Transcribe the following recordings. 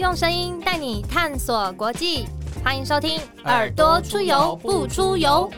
用声音带你探索国际，欢迎收听《耳朵出游不出游》。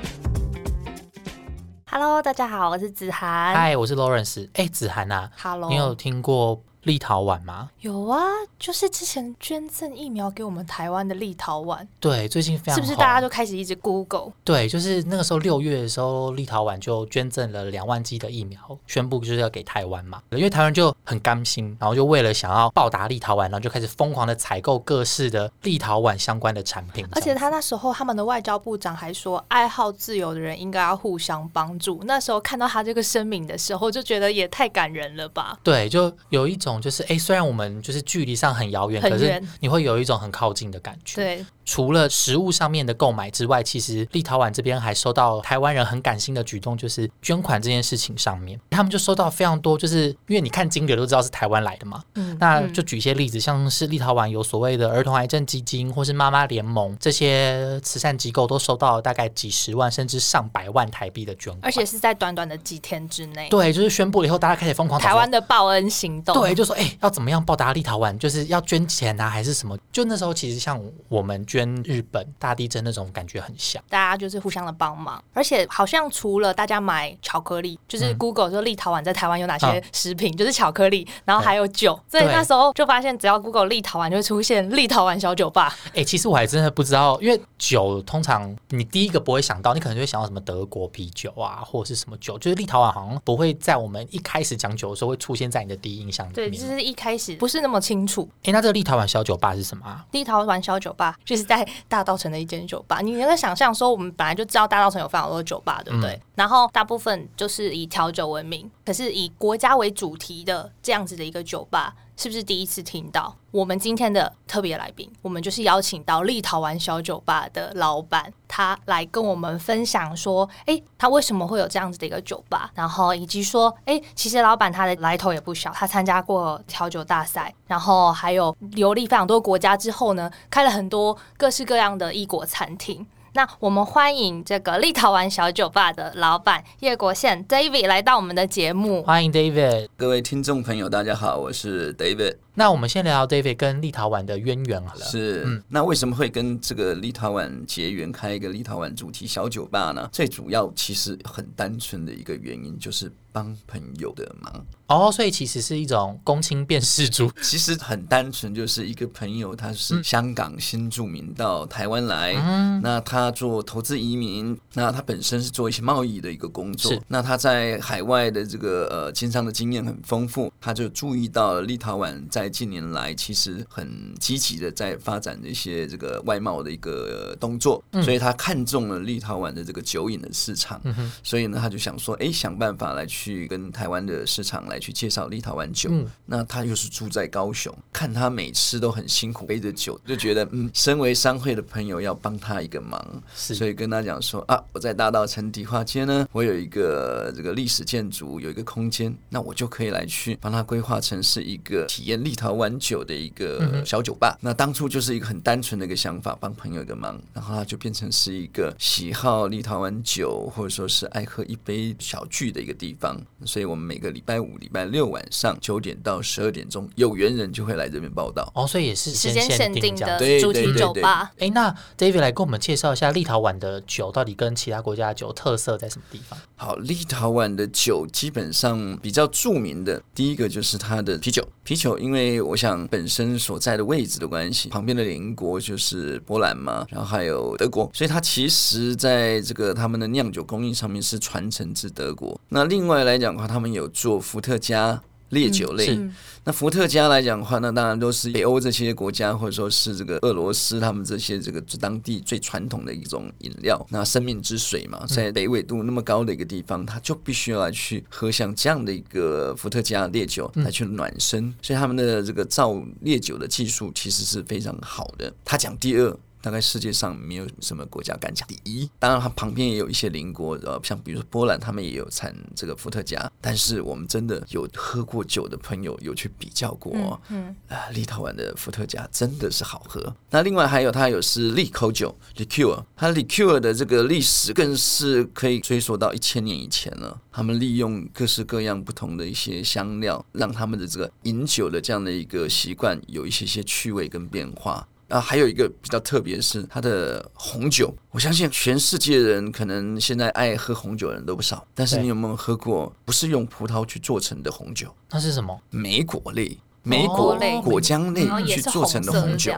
Hello，大家好，我是子涵。嗨，我是 Lawrence。哎，子涵啊，Hello，你有听过？立陶宛吗？有啊，就是之前捐赠疫苗给我们台湾的立陶宛。对，最近非常是不是大家就开始一直 Google？对，就是那个时候六月的时候，立陶宛就捐赠了两万剂的疫苗，宣布就是要给台湾嘛。因为台湾就很甘心，然后就为了想要报答立陶宛，然后就开始疯狂的采购各式的立陶宛相关的产品。而且他那时候他们的外交部长还说，爱好自由的人应该要互相帮助。那时候看到他这个声明的时候，就觉得也太感人了吧？对，就有一种就是哎，虽然我。们就是距离上很遥远，可是你会有一种很靠近的感觉。对。除了食物上面的购买之外，其实立陶宛这边还收到台湾人很感性的举动，就是捐款这件事情上面，他们就收到非常多，就是因为你看金流都知道是台湾来的嘛。嗯，那就举一些例子，像是立陶宛有所谓的儿童癌症基金，或是妈妈联盟这些慈善机构，都收到了大概几十万甚至上百万台币的捐款，而且是在短短的几天之内。对，就是宣布了以后，大家开始疯狂台湾的报恩行动。对，就说哎，要怎么样报答立陶宛？就是要捐钱啊，还是什么？就那时候其实像我们捐日本。大地震那种感觉很像，大家就是互相的帮忙，而且好像除了大家买巧克力，就是 Google 说立陶宛在台湾有哪些食品，就是巧克力，然后还有酒，所以那时候就发现只要 Google 立陶宛就会出现立陶宛小酒吧。哎，其实我还真的不知道，因为酒通常你第一个不会想到，你可能就会想到什么德国啤酒啊，或者是什么酒，就是立陶宛好像不会在我们一开始讲酒的时候会出现在你的第一印象里面。对，就是一开始不是那么清楚。哎，那这个立陶宛小酒吧是什么啊？立陶宛小酒吧 就是在大道城的一间酒吧。你能够想象说，我们本来就知道大道城有非常多酒吧，对不对？然后大部分就是以调酒闻名，可是以国家为主题的这样子的一个酒吧，是不是第一次听到？我们今天的特别来宾，我们就是邀请到立陶宛小酒吧的老板，他来跟我们分享说，哎，他为什么会有这样子的一个酒吧？然后以及说，哎，其实老板他的来头也不小，他参加过调酒大赛，然后还有游历非常多国家之后呢，开了很多各式各样的异国餐厅。那我们欢迎这个立陶宛小酒吧的老板叶国宪 David 来到我们的节目。欢迎 David，各位听众朋友，大家好，我是 David。那我们先聊聊 David 跟立陶宛的渊源好了。是，嗯，那为什么会跟这个立陶宛结缘，开一个立陶宛主题小酒吧呢？最主要其实很单纯的一个原因，就是帮朋友的忙。哦，所以其实是一种公亲辨世主。其实很单纯，就是一个朋友，他是香港新住民到台湾来，嗯，那他做投资移民，那他本身是做一些贸易的一个工作，那他在海外的这个呃经商的经验很丰富，他就注意到了立陶宛在在近年来，其实很积极的在发展一些这个外贸的一个动作，所以他看中了立陶宛的这个酒饮的市场，所以呢，他就想说，哎，想办法来去跟台湾的市场来去介绍立陶宛酒。那他又是住在高雄，看他每次都很辛苦背着酒，就觉得嗯，身为商会的朋友要帮他一个忙，所以跟他讲说啊，我在大道城迪化街呢，我有一个这个历史建筑，有一个空间，那我就可以来去帮他规划成是一个体验立。立陶宛酒的一个小酒吧，那当初就是一个很单纯的一个想法，帮朋友一个忙，然后它就变成是一个喜好立陶宛酒或者说是爱喝一杯小聚的一个地方。所以我们每个礼拜五、礼拜六晚上九点到十二点钟，有缘人就会来这边报道。哦，所以也是时间限定的主题酒吧。哎，那 David 来跟我们介绍一下立陶宛的酒到底跟其他国家的酒特色在什么地方？好，立陶宛的酒基本上比较著名的，第一个就是它的啤酒。啤酒因为我想本身所在的位置的关系，旁边的邻国就是波兰嘛，然后还有德国，所以它其实在这个他们的酿酒工艺上面是传承自德国。那另外来讲的话，他们有做伏特加。烈酒类，那伏特加来讲的话，那当然都是北欧这些国家，或者说是这个俄罗斯，他们这些这个当地最传统的一种饮料。那生命之水嘛，在北纬度那么高的一个地方，他就必须要来去喝像这样的一个伏特加烈酒来去暖身，所以他们的这个造烈酒的技术其实是非常好的。他讲第二。大概世界上没有什么国家敢讲第一。当然，它旁边也有一些邻国，呃，像比如说波兰，他们也有产这个伏特加。但是我们真的有喝过酒的朋友有去比较过，嗯，啊，立陶宛的伏特加真的是好喝。那另外还有它有是利口酒 （liqueur），它 liqueur 的这个历史更是可以追溯到一千年以前了。他们利用各式各样不同的一些香料，让他们的这个饮酒的这样的一个习惯有一些些趣味跟变化。啊，还有一个比较特别是它的红酒，我相信全世界人可能现在爱喝红酒的人都不少。但是你有没有喝过不是用葡萄去做成的红酒？那是什么？莓果类。莓果果浆类去做成的红酒，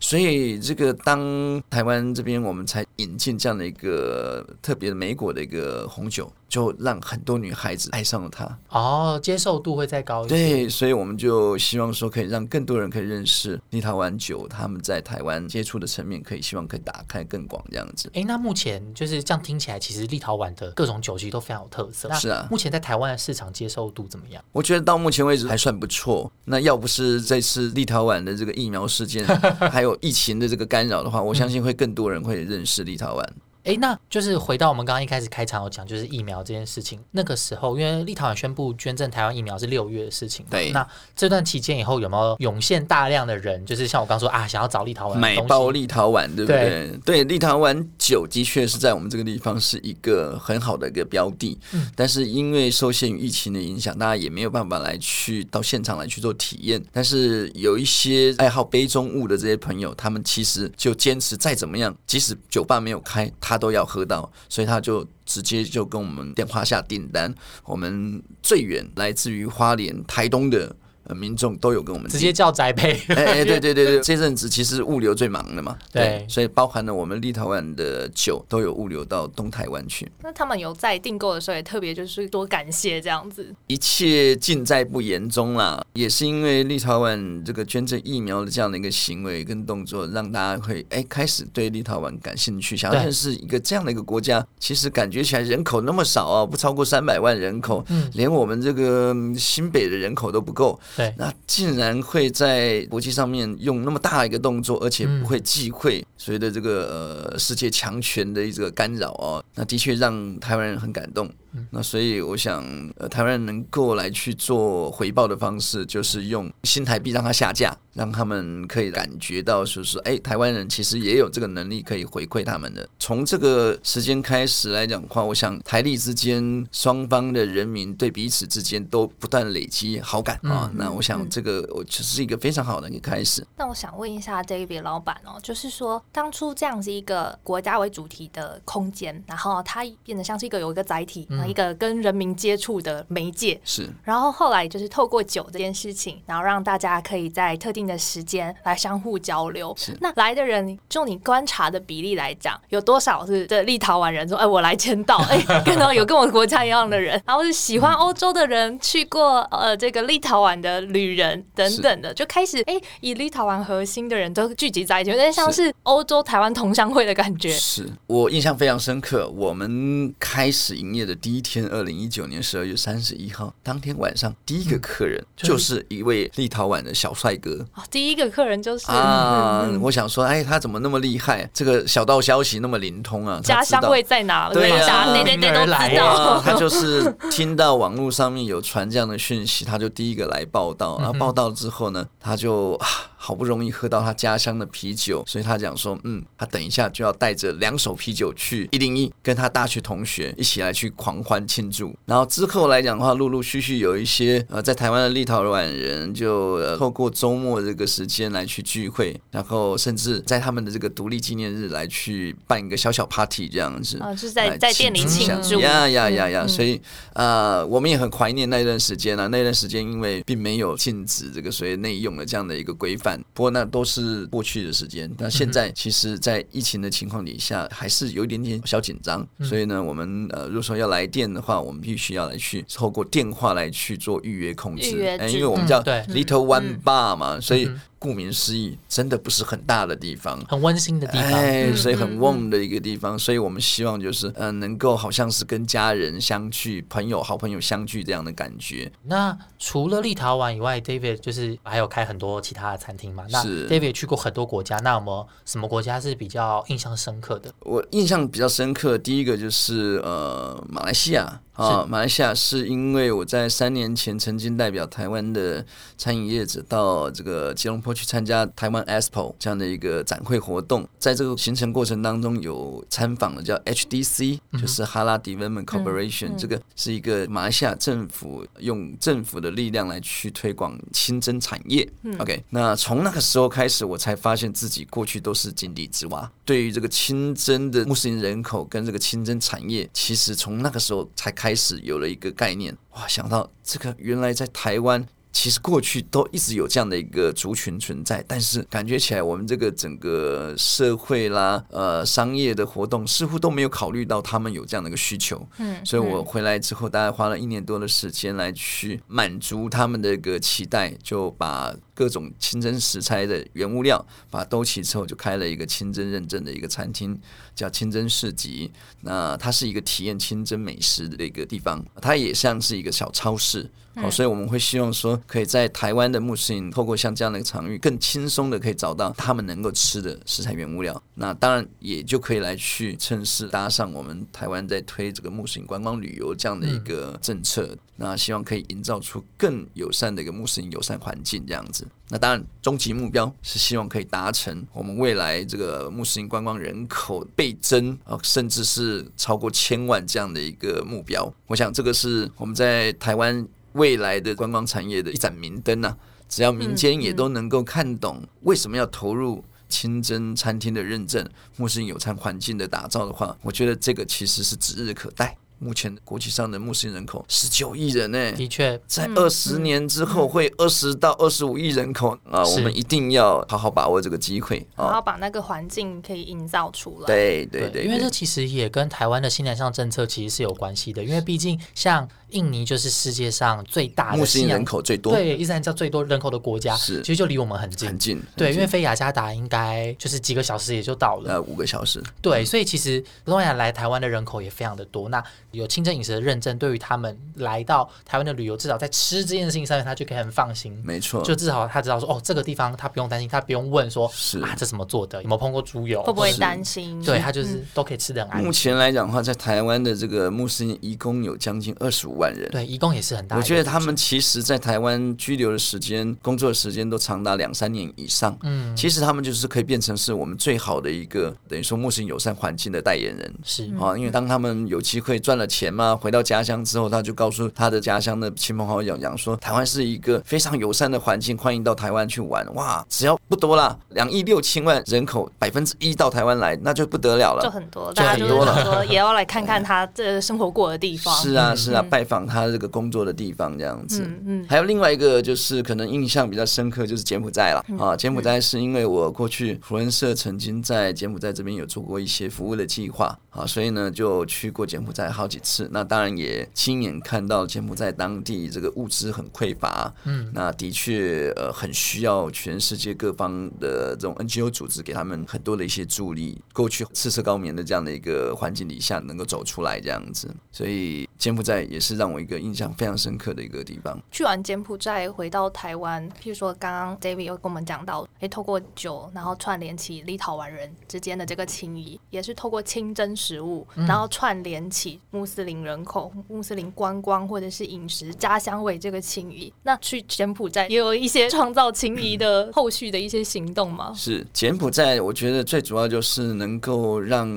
所以这个当台湾这边我们才引进这样的一个特别的莓果的一个红酒。就让很多女孩子爱上了它哦，接受度会再高一点。对，所以我们就希望说，可以让更多人可以认识立陶宛酒，他们在台湾接触的层面，可以希望可以打开更广这样子。哎，那目前就是这样听起来，其实立陶宛的各种酒其实都非常有特色。是啊，目前在台湾的市场接受度怎么样？我觉得到目前为止还算不错。那要不是这次立陶宛的这个疫苗事件，还有疫情的这个干扰的话，我相信会更多人会认识立陶宛。哎，那就是回到我们刚刚一开始开场有讲，就是疫苗这件事情。那个时候，因为立陶宛宣布捐赠台湾疫苗是六月的事情。对。那这段期间以后有没有涌现大量的人，就是像我刚说啊，想要找立陶宛买包立陶宛，对不对？对，立陶宛酒的确是在我们这个地方是一个很好的一个标的。嗯。但是因为受限于疫情的影响，大家也没有办法来去到现场来去做体验。但是有一些爱好杯中物的这些朋友，他们其实就坚持再怎么样，即使酒吧没有开。他都要喝到，所以他就直接就跟我们电话下订单。我们最远来自于花莲、台东的。民众都有跟我们直接叫宅配，哎，对对对对，这阵子其实物流最忙的嘛，对，所以包含了我们立陶宛的酒都有物流到东台湾去。那他们有在订购的时候也特别就是多感谢这样子，一切尽在不言中啦。也是因为立陶宛这个捐赠疫苗的这样的一个行为跟动作，让大家会哎开始对立陶宛感兴趣，想要认识一个这样的一个国家。其实感觉起来人口那么少啊，不超过三百万人口，嗯，连我们这个新北的人口都不够。那竟然会在国际上面用那么大一个动作，而且不会忌讳随着这个呃世界强权的一个干扰哦，那的确让台湾人很感动。那所以我想，呃，台湾人能够来去做回报的方式，就是用新台币让它下架，让他们可以感觉到，就是哎，台湾人其实也有这个能力可以回馈他们的。从这个时间开始来讲的话，我想台立之间双方的人民对彼此之间都不断累积好感啊。那我想这个我其实是一个非常好的一个开始。那我想问一下 David 老板哦，就是说当初这样子一个国家为主题的空间，然后它变得像是一个有一个载体。一个跟人民接触的媒介是，然后后来就是透过酒这件事情，然后让大家可以在特定的时间来相互交流。是，那来的人，就你观察的比例来讲，有多少是这立陶宛人说，哎，我来签到，哎，看到有跟我国家一样的人，然后是喜欢欧洲的人，去过呃这个立陶宛的旅人等等的，就开始哎以立陶宛核心的人都聚集在一起，有点像是欧洲台湾同乡会的感觉。是我印象非常深刻，我们开始营业的第。第一天，二零一九年十二月三十一号当天晚上，第一个客人就是一位立陶宛的小帅哥。哦，第一个客人就是啊，我想说，哎，他怎么那么厉害？这个小道消息那么灵通啊？家乡味在哪？对呀，哪哪哪都知道。他就是听到网络上面有传这样的讯息，他就第一个来报道。然后报道之后呢，他就。好不容易喝到他家乡的啤酒，所以他讲说，嗯，他等一下就要带着两手啤酒去一零一，跟他大学同学一起来去狂欢庆祝。然后之后来讲的话，陆陆续续有一些呃，在台湾的立陶宛人就透过周末这个时间来去聚会，然后甚至在他们的这个独立纪念日来去办一个小小 party 这样子啊，就是在在店里庆祝呀呀呀呀！所以呃，我们也很怀念那段时间啊，那段时间因为并没有禁止这个所谓内用的这样的一个规范。不过那都是过去的时间，那现在其实，在疫情的情况底下，还是有一点点小紧张。所以呢，我们呃，如果说要来电的话，我们必须要来去透过电话来去做预约控制，因为我们叫 Little One Bar 嘛，所以顾名思义，真的不是很大的地方，很温馨的地方，哎，所以很 warm 的一个地方，所以我们希望就是，嗯，能够好像是跟家人相聚、朋友、好朋友相聚这样的感觉。那除了立陶宛以外，David 就是还有开很多其他的餐厅嘛？那 David 去过很多国家，那有没有什么国家是比较印象深刻的？我印象比较深刻，第一个就是呃，马来西亚。啊，马来西亚是因为我在三年前曾经代表台湾的餐饮业者到这个吉隆坡去参加台湾 Expo 这样的一个展会活动，在这个行程过程当中有参访了叫 HDC，就是 Hala Development Corporation，这个是一个马来西亚政府用政府的力量来去推广清真产业。OK，那从那个时候开始，我才发现自己过去都是井底之蛙，对于这个清真的穆斯林人口跟这个清真产业，其实从那个时候才开。始有了一个概念，哇！想到这个，原来在台湾。其实过去都一直有这样的一个族群存在，但是感觉起来我们这个整个社会啦，呃，商业的活动似乎都没有考虑到他们有这样的一个需求。嗯，所以我回来之后，大概花了一年多的时间来去满足他们的一个期待，就把各种清真食材的原物料把它兜齐之后，就开了一个清真认证的一个餐厅，叫清真市集。那它是一个体验清真美食的一个地方，它也像是一个小超市。哦，所以我们会希望说，可以在台湾的穆斯林透过像这样的一个场域，更轻松的可以找到他们能够吃的食材原物料。那当然也就可以来去趁势搭上我们台湾在推这个穆斯林观光旅游这样的一个政策。那希望可以营造出更友善的一个穆斯林友善环境这样子。那当然，终极目标是希望可以达成我们未来这个穆斯林观光人口倍增啊，甚至是超过千万这样的一个目标。我想这个是我们在台湾。未来的观光产业的一盏明灯呐，只要民间也都能够看懂为什么要投入清真餐厅的认证、穆斯林有餐环境的打造的话，我觉得这个其实是指日可待。目前国际上的穆斯林人口十九亿人呢，的确，在二十年之后会二十到二十五亿人口啊，我们一定要好好把握这个机会，好好把那个环境可以营造出来。对对对，因为这其实也跟台湾的新南向政策其实是有关系的，因为毕竟像。印尼就是世界上最大的穆斯林人口最多，对，伊斯兰教最多人口的国家，是，其实就离我们很近，很近。对，因为飞雅加达应该就是几个小时也就到了，呃，五个小时。对，所以其实东亚来台湾的人口也非常的多。那有清真饮食的认证，对于他们来到台湾的旅游，至少在吃这件事情上面，他就可以很放心。没错，就至少他知道说，哦，这个地方他不用担心，他不用问说，是啊，这怎么做的？有没有碰过猪油？会不会担心？对他就是都可以吃的很安。目前来讲的话，在台湾的这个穆斯林移工有将近二十五万人，对，一共也。是很大，我觉得他们其实，在台湾居留的时间、工作的时间都长达两三年以上。嗯，其实他们就是可以变成是我们最好的一个等于说穆斯林友善环境的代言人。是啊，因为当他们有机会赚了钱嘛，回到家乡之后，他就告诉他的家乡的亲朋好友讲说，台湾是一个非常友善的环境，欢迎到台湾去玩。哇，只要不多啦，两亿六千万人口，百分之一到台湾来，那就不得了了，就很多，大家就多了，也要来看看他这生活过的地方。是啊，是啊，拜访他这个工。作的地方这样子，嗯嗯，还有另外一个就是可能印象比较深刻，就是柬埔寨了啊。柬埔寨是因为我过去福伦社曾经在柬埔寨这边有做过一些服务的计划啊，所以呢就去过柬埔寨好几次。那当然也亲眼看到柬埔寨当地这个物资很匮乏，嗯，那的确呃很需要全世界各方的这种 NGO 组织给他们很多的一些助力。过去赤色高棉的这样的一个环境底下能够走出来这样子，所以柬埔寨也是让我一个印象。非常深刻的一个地方。去完柬埔寨回到台湾，譬如说刚刚 David 又跟我们讲到，诶，透过酒，然后串联起立陶宛人之间的这个情谊，也是透过清真食物，然后串联起穆斯林人口、穆斯林观光或者是饮食家乡味这个情谊。那去柬埔寨也有一些创造情谊的后续的一些行动吗？是柬埔寨，我觉得最主要就是能够让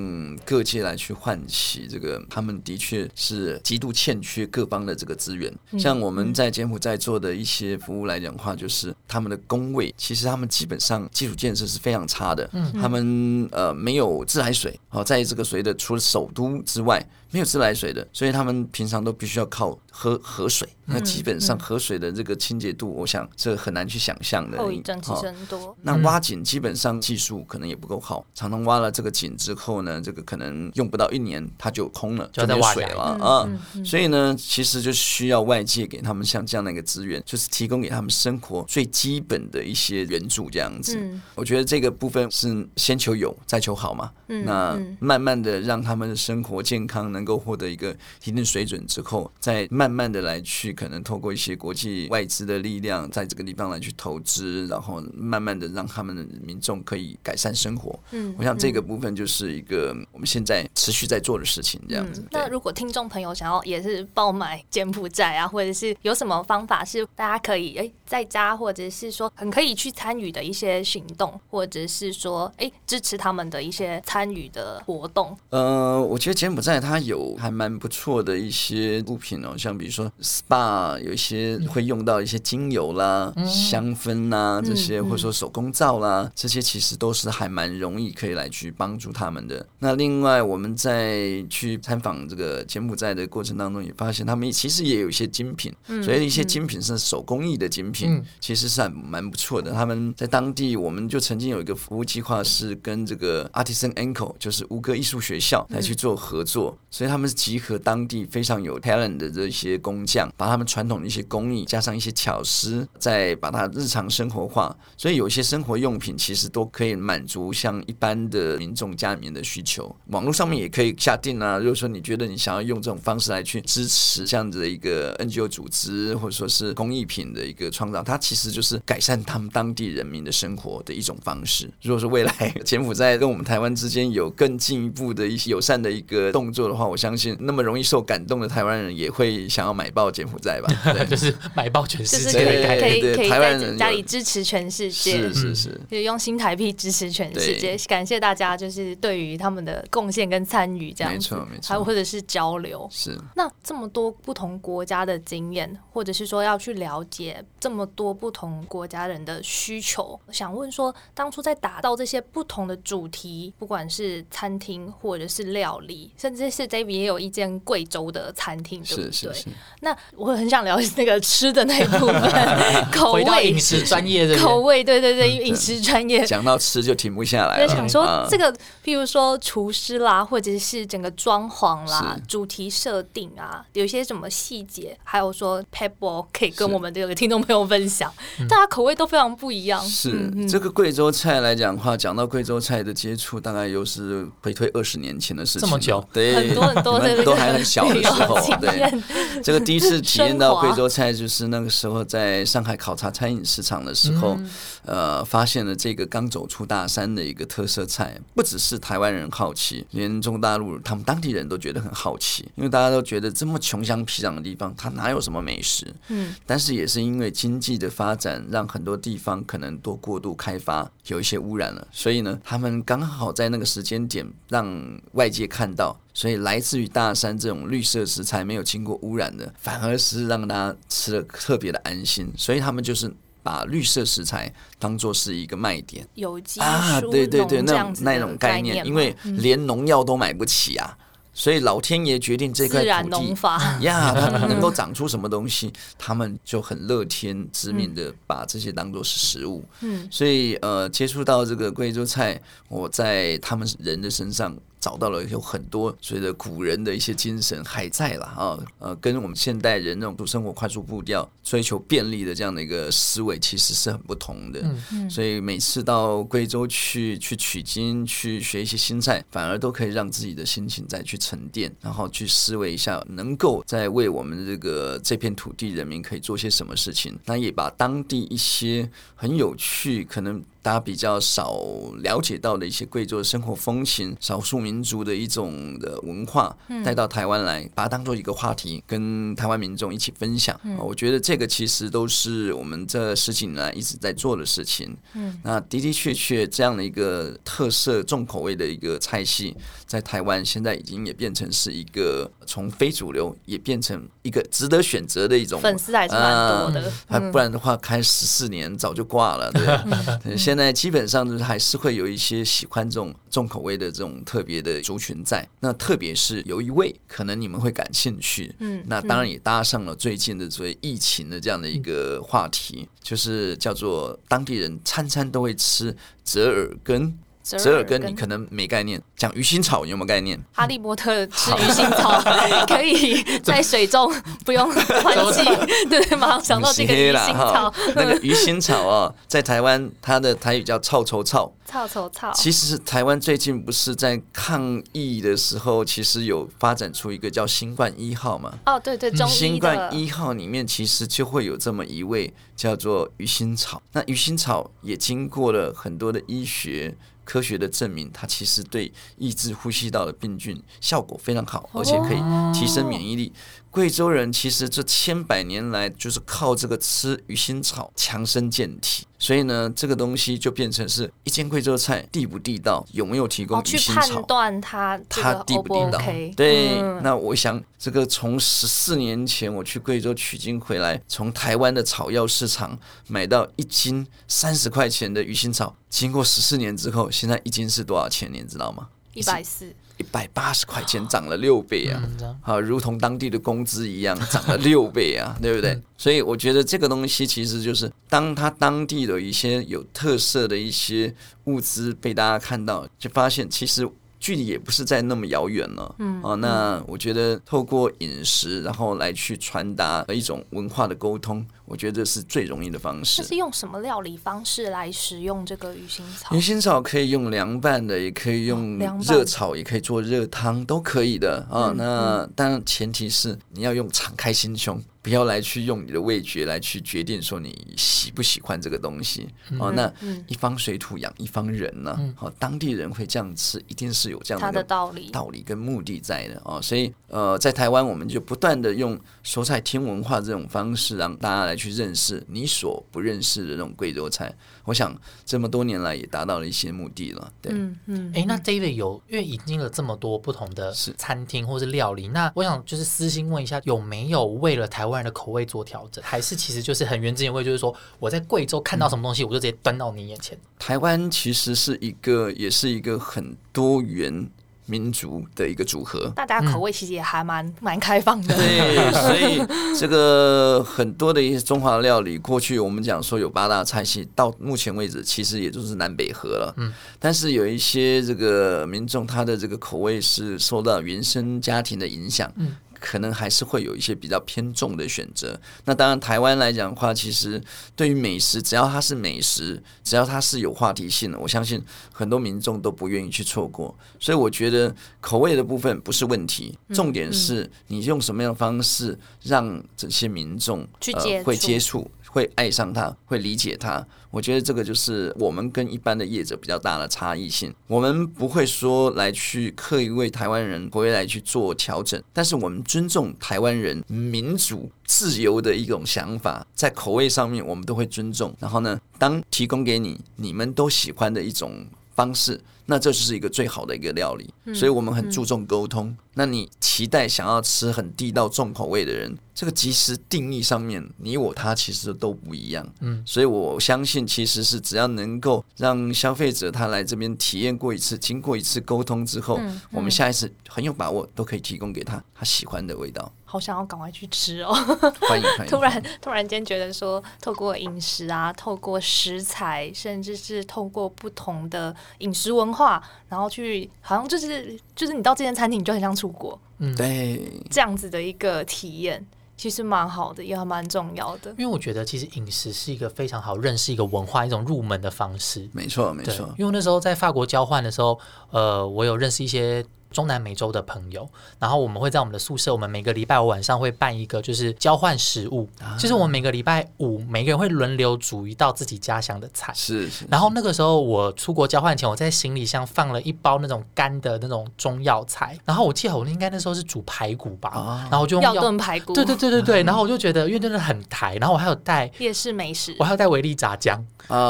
各界来去唤起这个，他们的确是极度欠缺各方的这个资。源，像我们在柬埔寨做的一些服务来讲的话，就是他们的工位，其实他们基本上基础建设是非常差的，他们呃没有自来水，哦，在这个水的除了首都之外。没有自来水的，所以他们平常都必须要靠喝河水。那基本上河水的这个清洁度，我想这很难去想象的。后遗症其实很多。那挖井基本上技术可能也不够好，常常挖了这个井之后呢，这个可能用不到一年它就空了，就没水了啊。所以呢，其实就需要外界给他们像这样的一个资源，就是提供给他们生活最基本的一些援助这样子。我觉得这个部分是先求有，再求好嘛。那慢慢的让他们的生活健康能够获得一个一定水准之后，再慢慢的来去可能透过一些国际外资的力量，在这个地方来去投资，然后慢慢的让他们的民众可以改善生活。嗯，我想这个部分就是一个我们现在持续在做的事情，这样子。那如果听众朋友想要也是爆买柬埔寨啊，或者是有什么方法是大家可以哎在家，或者是说很可以去参与的一些行动，或者是说哎支持他们的一些参与的活动。呃，我觉得柬埔寨它有还蛮不错的一些物品哦，像比如说 SPA 有一些会用到一些精油啦、香氛啦这些，或者说手工皂啦，这些其实都是还蛮容易可以来去帮助他们的。那另外我们在去参访这个柬埔寨的过程当中，也发现他们其实也有一些精品，所以一些精品是手工艺的精品，其实是还蛮不错的。他们在当地，我们就曾经有一个服务计划是跟这个 Artisan Ankle，就是吴哥艺术学校来去做合作，所以他们是集合当地非常有 talent 的这些工匠，把他们传统的一些工艺加上一些巧思，再把它日常生活化。所以有一些生活用品其实都可以满足像一般的民众家里面的需求。网络上面也可以下定啊。如果说你觉得你想要用这种方式来去支持这样子的一个 NGO 组织，或者说是工艺品的一个创造，它其实就是改善他们当地人民的生活的一种方式。如果说未来柬埔寨跟我们台湾之间有更进一步的一些友善的一个动作的话，我相信那么容易受感动的台湾人也会想要买爆柬埔寨吧？就是买爆全世界，可以可以台湾人家里支持全世界，是是是，就用新台币支持全世界。感谢大家，就是对于他们的贡献跟参与这样子，还有或者是交流。是那这么多不同国家的经验，或者是说要去了解这么多不同国家人的需求，想问说，当初在打造这些不同的主题，不管是餐厅或者是料理，甚至是 David 也有一间贵州的餐厅，对不对？那我很想聊那个吃的那一部分，口味。饮食专业的口味，对对对，饮食专业。讲到吃就停不下来了。想说这个，譬如说厨师啦，或者是整个装潢啦，主题设定啊，有些什么细节，还有说 pebble 可以跟我们这个听众朋友分享，大家口味都非常不一样。是这个贵州菜来讲的话，讲到贵州菜的接触，大概又是回推二十年前的事情，这么久，对，很多很多都还很小的时候，对，这个第一次体验到贵州菜，就是那个时候在上海考察餐饮市场的时候，呃，发现了这个刚走出大山的一个特色菜，不只是台湾人好奇，连中大陆他们当地人都觉得很好奇，因为大家都觉得这么穷乡僻壤的地方，它哪有什么美食？嗯，但是也是因为经济的发展，让很多地方可能都过度开发，有一些污染了，所以呢，他们刚好在那个时间点让外界看到。所以来自于大山这种绿色食材没有经过污染的，反而是让大家吃的特别的安心。所以他们就是把绿色食材当做是一个卖点，有机啊，对对对，那那种概念，因为连农药都买不起啊，所以老天爷决定这块土地呀，它能够长出什么东西，他们就很乐天知命的把这些当做是食物。嗯，所以呃，接触到这个贵州菜，我在他们人的身上。找到了有很多随着古人的一些精神还在了啊，呃，跟我们现代人那种生活快速步调、追求便利的这样的一个思维，其实是很不同的。所以每次到贵州去去取经、去学一些新菜，反而都可以让自己的心情再去沉淀，然后去思维一下，能够在为我们这个这片土地人民可以做些什么事情。那也把当地一些很有趣，可能。大家比较少了解到的一些贵州的生活风情、少数民族的一种的文化，带到台湾来，把它当做一个话题，跟台湾民众一起分享。我觉得这个其实都是我们这十几年来一直在做的事情。嗯，那的的确确这样的一个特色重口味的一个菜系，在台湾现在已经也变成是一个从非主流也变成一个值得选择的一种粉丝还是蛮多的。啊，不然的话开十四年早就挂了。对，现现在基本上就是还是会有一些喜欢这种重口味的这种特别的族群在，那特别是有一位可能你们会感兴趣，嗯，那当然也搭上了最近的所谓疫情的这样的一个话题，就是叫做当地人餐餐都会吃折耳根。折耳根你可能没概念，讲鱼腥草你有没有概念？哈利波特吃鱼腥草 可以 在水中不用换气，对，马上想到这个鱼腥草。那个鱼腥草啊，在台湾它的台语叫臭臭草。臭臭草。其实台湾最近不是在抗疫的时候，其实有发展出一个叫新冠一号嘛？哦，对对，新冠一号里面其实就会有这么一位叫做鱼腥草。那鱼腥草也经过了很多的医学。科学的证明，它其实对抑制呼吸道的病菌效果非常好，而且可以提升免疫力。贵州人其实这千百年来就是靠这个吃鱼腥草强身健体，所以呢，这个东西就变成是一间贵州菜地不地道，有没有提供鱼腥草？判断它它地不地道？对，那我想这个从十四年前我去贵州取经回来，从台湾的草药市场买到一斤三十块钱的鱼腥草，经过十四年之后，现在一斤是多少钱？你知道吗？一百四。一百八十块钱涨了六倍啊！好，如同当地的工资一样 涨了六倍啊，对不对？所以我觉得这个东西其实就是，当他当地的一些有特色的一些物资被大家看到，就发现其实。距离也不是在那么遥远了，嗯，啊，那我觉得透过饮食，然后来去传达一种文化的沟通，我觉得是最容易的方式。是用什么料理方式来食用这个鱼腥草？鱼腥草可以用凉拌的，也可以用热炒，也可以做热汤，都可以的啊。那当然前提是你要用敞开心胸。不要来去用你的味觉来去决定说你喜不喜欢这个东西哦。那一方水土养一方人呢？好，当地人会这样吃，一定是有这样的道理、道理跟目的在的哦。所以呃，在台湾我们就不断的用说菜听文化这种方式，让大家来去认识你所不认识的那种贵州菜。我想这么多年来也达到了一些目的了。对，嗯嗯。哎，那 David 有因为引进了这么多不同的餐厅或是料理，那我想就是私心问一下，有没有为了台湾人？的口味做调整，还是其实就是很原汁原味，就是说我在贵州看到什么东西，我就直接端到你眼前。台湾其实是一个，也是一个很多元民族的一个组合，大家口味其实也还蛮 蛮开放的。对，所以这个很多的一些中华料理，过去我们讲说有八大菜系，到目前为止其实也就是南北合了。嗯，但是有一些这个民众，他的这个口味是受到原生家庭的影响。嗯。可能还是会有一些比较偏重的选择。那当然，台湾来讲的话，其实对于美食，只要它是美食，只要它是有话题性的，我相信很多民众都不愿意去错过。所以我觉得口味的部分不是问题，重点是你用什么样的方式让这些民众呃会接触。会爱上它，会理解它。我觉得这个就是我们跟一般的业者比较大的差异性。我们不会说来去刻意为台湾人回来去做调整，但是我们尊重台湾人民主自由的一种想法，在口味上面我们都会尊重。然后呢，当提供给你你们都喜欢的一种方式。那这就是一个最好的一个料理，所以我们很注重沟通。那你期待想要吃很地道重口味的人，这个即时定义上面，你我他其实都不一样。嗯，所以我相信，其实是只要能够让消费者他来这边体验过一次，经过一次沟通之后，我们下一次很有把握都可以提供给他他喜欢的味道。好想要赶快去吃哦！欢迎欢迎！突然突然间觉得说，透过饮食啊，透过食材，甚至是透过不同的饮食文化，然后去好像就是就是你到这间餐厅，你就很想出国，嗯，对，这样子的一个体验，其实蛮好的，也还蛮重要的。因为我觉得其实饮食是一个非常好认识一个文化一种入门的方式。没错没错。因为那时候在法国交换的时候，呃，我有认识一些。中南美洲的朋友，然后我们会在我们的宿舍，我们每个礼拜五晚上会办一个，就是交换食物，就是我们每个礼拜五每个人会轮流煮一道自己家乡的菜。是是。然后那个时候我出国交换前，我在行李箱放了一包那种干的那种中药材，然后我记得我应该那时候是煮排骨吧，然后我就用药炖排骨。对对对对对。然后我就觉得，因为真的很台，然后我还有带夜市美食，我还有带维力炸酱，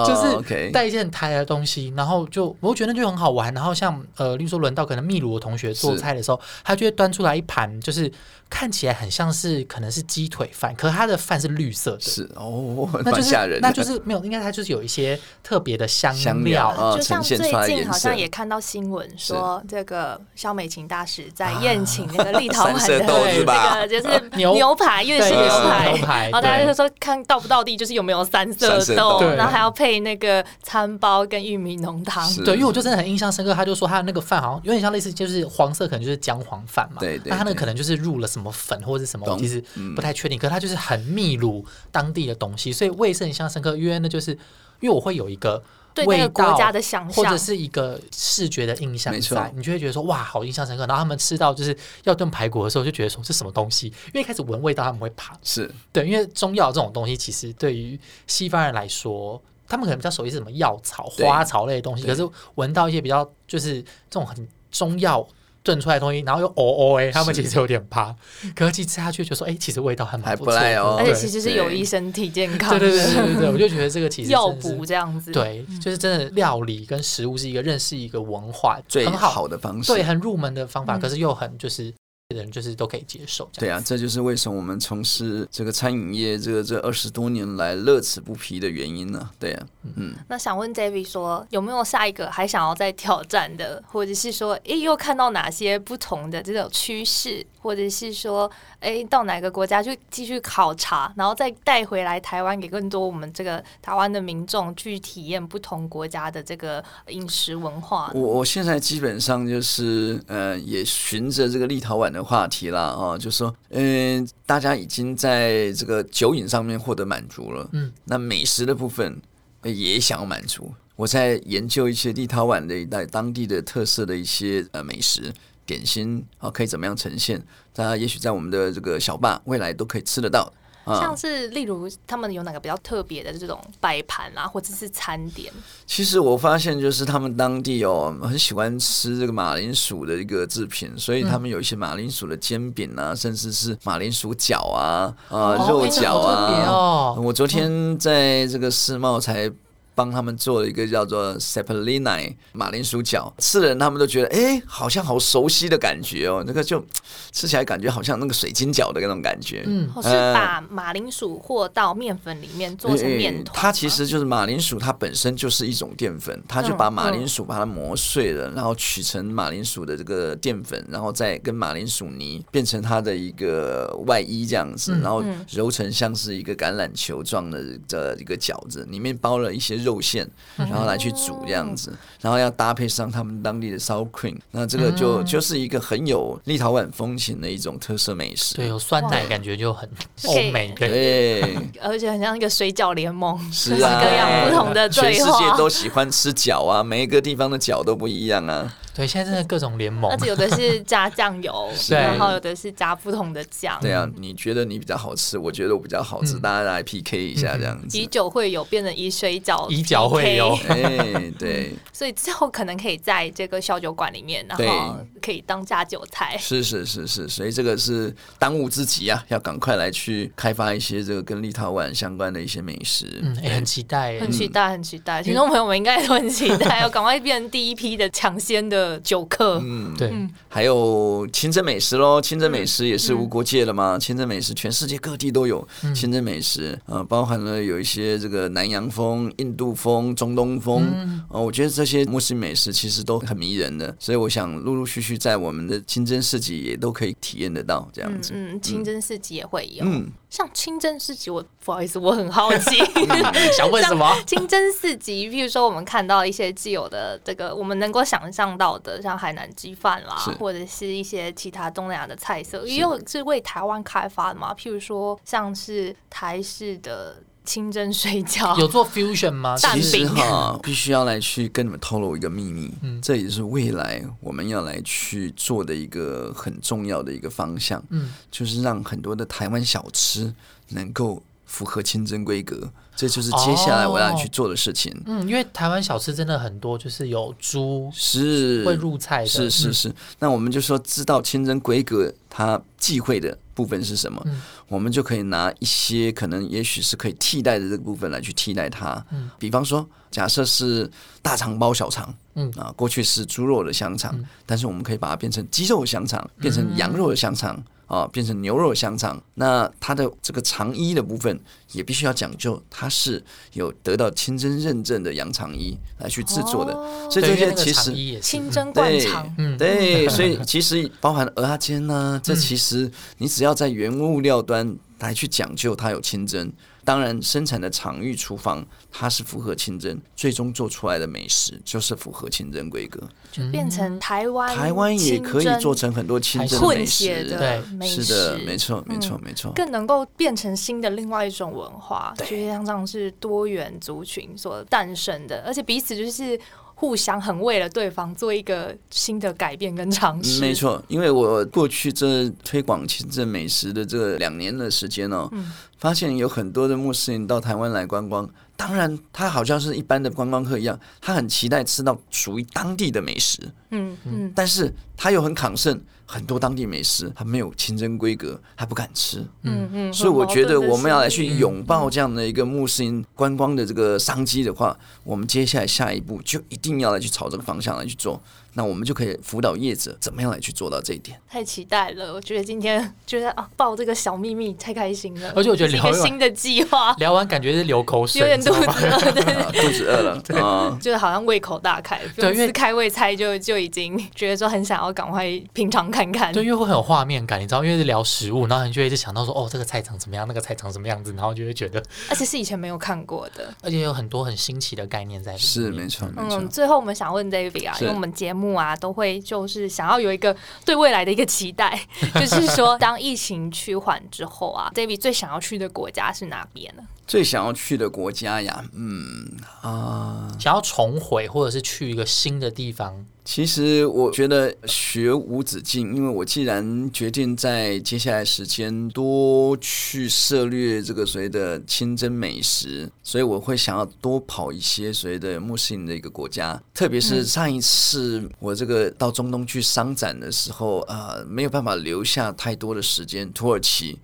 就是带一件台的东西，然后就我觉得就很好玩。然后像呃，例如说轮到可能秘鲁的同同学做菜的时候，他就会端出来一盘，就是看起来很像是可能是鸡腿饭，可是它的饭是绿色的，是哦，那就是吓人，那就是没有，应该他就是有一些特别的香香料啊就像最近出来的颜色好像也看到新闻说，这个肖美琴大使在宴请那个立陶宛的三色豆是吧这个就是牛牛排因为是牛排牛，排然后大家就说看到不到地，就是有没有三色三色豆，然后还要配那个餐包跟玉米浓汤。对，因为我就真的很印象深刻，他就说他的那个饭好像有点像类似，就是黄色，可能就是姜黄饭嘛。对对那它那个可能就是入了什么粉或者是什么，其实嗯不太确定。可是它就是很秘鲁当地的东西，所以我也是很印象深刻。因为那就是因为我会有一个对国家的想象或者是一个视觉的印象没错在，你就会觉得说哇，好印象深刻。然后他们吃到就是要炖排骨的时候，就觉得说是什么东西？因为一开始闻味道他们会怕，是对，因为中药这种东西，其实对于西方人来说，他们可能比较熟悉是什么药草、花草类的东西，可是闻到一些比较就是这种很中药炖出来的东西，然后又哦哦哎，他们其实有点怕。可是其实吃下去，就说哎、其实味道还蛮不错哦而且其实是有益身体健康，对对对对对对，我就觉得这个其实药补这样子。，对，就是真的料理跟食物是一个认识一个文化最好好的方式对，。很入门的方法，嗯可是又很就是人就是都可以接受。对啊，这就是为什么我们从事这个餐饮业这个这二十多年来乐此不疲的原因呢、对啊，嗯，那想问 David 说，有没有下一个还想要再挑战的，或者是说，诶，又看到哪些不同的这种趋势，或者是说，诶，到哪个国家去继续考察，然后再带回来台湾，给更多我们这个台湾的民众去体验不同国家的这个饮食文化我我现在基本上就是呃，也循着这个立陶宛的话题啦，啊，就说，嗯、大家已经在这个酒饮上面获得满足了，嗯，那美食的部分呃也想要满足。我在研究一些立陶宛的一带当地的特色的一些呃美食点心啊、可以怎么样呈现？大家也许在我们的这个小坝未来都可以吃得到啊。像是例如他们有哪个比较特别的这种摆盘啊，或者是餐点？其实我发现，就是他们当地哦很喜欢吃这个马铃薯的一个制品，所以他们有一些马铃薯的煎饼啊，甚至是马铃薯饺啊、啊、肉饺啊。哦，我昨天在这个世贸才帮他们做了一个叫做 Sepolini 马铃薯饺，吃的人他们都觉得，哎、好像好熟悉的感觉哦，那个就吃起来感觉好像那个水晶饺的那种感觉。嗯，或是把马铃薯和到面粉里面做成面团它其实就是马铃薯，它本身就是一种淀粉，它就把马铃薯把它磨碎了，然后取成马铃薯的这个淀粉，然后再跟马铃薯泥变成它的一个外衣这样子，然后揉成像是一个橄榄球状的的一个饺子，里面包了一些肉馅，然后来去煮这样子，然后要搭配上他们当地的 sour cream，那这个就就是一个很有立陶宛风情的一种特色美食。对，有酸奶感觉就很欧美，对。而且很像一个水饺联盟，是啊，各样不同的全世。界都喜欢吃饺啊，每一个地方的饺都不一样啊。对，现在真的各种联盟而，且有的是加酱油，对然后有的是加不同的酱。对啊，你觉得你比较好吃，我觉得我比较好吃，嗯大家来 PK 一下这样子以。酒会友变成以水饺以饺会友 哎，对，所以之后可能可以在这个小酒馆里面，然后可以当下酒菜。是是是是，所以这个是当务之急啊，要赶快来去开发一些这个跟立陶宛相关的一些美食。嗯，哎，很期待，很期待，很期待！听众朋友们应该都很期待，要赶快变成第一批的抢先的酒客。嗯，对，还有清真美食喽，清真美食也是无国界的嘛。清真美食全世界各地都有清真美食，呃，包含了有一些这个南洋风、印度风、中东风，呃，我觉得这些穆斯林美食其实都很迷人的，所以我想陆陆续续在我们的清真市集也都可以体验得到这样子。嗯嗯，清真市集也会有。嗯，像清真市集，我不好意思，我很好奇，想问什么？清真市集，譬如说我们看到一些既有的这个我们能够想象到的，像海南鸡饭啦，或者是一些其他东南亚的菜色，也有是为台湾开发的嘛。譬如说像是台式的清蒸水饺，有做 fusion 吗？蛋其实饼哈，必须要来去跟你们透露一个秘密，嗯。这也是未来我们要来去做的一个很重要的一个方向，嗯，就是让很多的台湾小吃能够符合清真规格，这就是接下来我要去做的事情。嗯，因为台湾小吃真的很多，就是有猪是会入菜的，是是嗯。是，那我们就说知道清真规格它忌讳的部分是什么，我们就可以拿一些可能也许是可以替代的这个部分来去替代它。比方说，假设是大肠包小肠，嗯。啊，过去是猪肉的香肠，但是我们可以把它变成鸡肉香肠，变成羊肉的香肠。啊，变成牛肉香肠，那它的这个肠衣的部分也必须要讲究，它是有得到清真认证的羊肠衣来去制作的，所以这些其实清真灌肠，对，所以其实包含鹅鸭煎呢，这其实你只要在原物料端来去讲究，它有清真。当然，生产的场域厨房它是符合清真，最终做出来的美食就是符合清真规格，就变成台湾台湾也可以做成很多清真美食，对，是的，没错，没错，没错，更能够变成新的另外一种文化，就像这样是多元族群所诞生的，而且彼此就是。互相很为了对方做一个新的改变跟尝试，没错。因为我过去这推广清真美食的这两年的时间哦，发现有很多的穆斯林到台湾来观光，当然他好像是一般的观光客一样，他很期待吃到属于当地的美食，嗯嗯，但是他又很抗胜。很多当地美食，他没有清真规格，他不敢吃。嗯嗯，所以我觉得我们要来去拥抱这样的一个穆斯林观光的这个商机的话，我们接下来下一步就一定要来去朝这个方向来去做。那我们就可以辅导业者怎么样来去做到这一点。太期待了，我觉得今天觉得啊，报这个小秘密太开心了。而且我觉得聊新的计划，聊完感觉是流口水，有点肚子饿，肚子饿了，对，就是好像胃口大开。对，因为开胃菜就就已经觉得说很想要赶快品尝看看。对，因为会很有画面感，你知道，因为是聊食物，然后你就一直想到说，哦，这个菜长怎么样，那个菜长什么样子，然后就会觉得，而且是以前没有看过的，而且有很多很新奇的概念在里面。是没错，没错。最后我们想问 David 啊，因为我们节目目啊都会。就是想要有一个对未来的一个期待，就是说，当疫情趋缓之后啊，David 最想要去的国家是哪边呢？最想要去的国家呀，嗯啊，想要重回或者是去一个新的地方。其实我觉得学无止境，因为我既然决定在接下来时间多去涉猎这个所谓的清真美食，所以我会想要多跑一些所谓的穆斯林的一个国家。特别是上一次我这个到中东去商展的时候，啊，没有办法留下太多的时间，土耳其。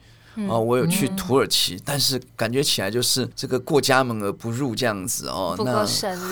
哦，我有去土耳其，但是感觉起来就是这个过家门而不入这样子哦，那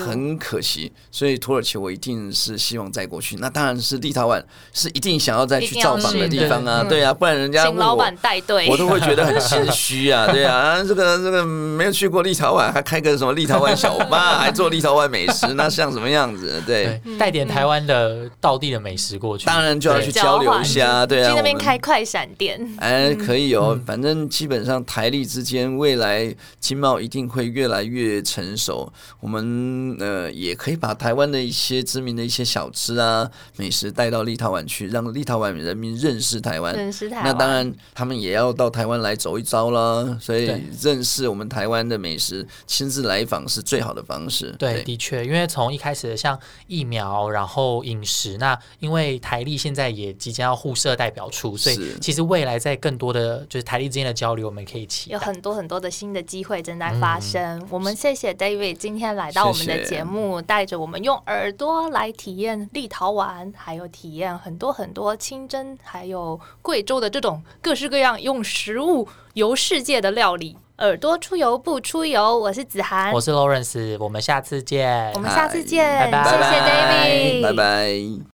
很可惜。所以土耳其我一定是希望再过去。那当然是立陶宛是一定想要再去造访的地方啊，对啊，不然人家请老板带队，我都会觉得很心虚啊，对啊，这个这个没有去过立陶宛，还开个什么立陶宛小吧，还做立陶宛美食，那像什么样子？对，带点台湾的道地的美食过去，当然就要去交流一下，对啊，去那边开快闪店，哎，可以哦，反。正基本上台历之间未来经贸一定会越来越成熟，我们呃也可以把台湾的一些知名的一些小吃啊美食带到立陶宛去，让立陶宛人民认识台湾。认识台湾。那当然，他们也要到台湾来走一遭啦。所以认识我们台湾的美食，亲自来访是最好的方式。对，的确，因为从一开始的像疫苗，然后饮食，那因为台历现在也即将要互设代表处，所以其实未来在更多的就是台力。之间的交流，我们可以起有很多很多的新的机会正在发生。我们谢谢 David 今天来到我们的节目，带着我们用耳朵来体验立陶宛，还有体验很多很多清真，还有贵州的这种各式各样用食物游世界的料理。耳朵出游不出游，我是子涵，我是 Lawrence，我们下次见，我们下次见，拜拜，谢谢 David，拜拜。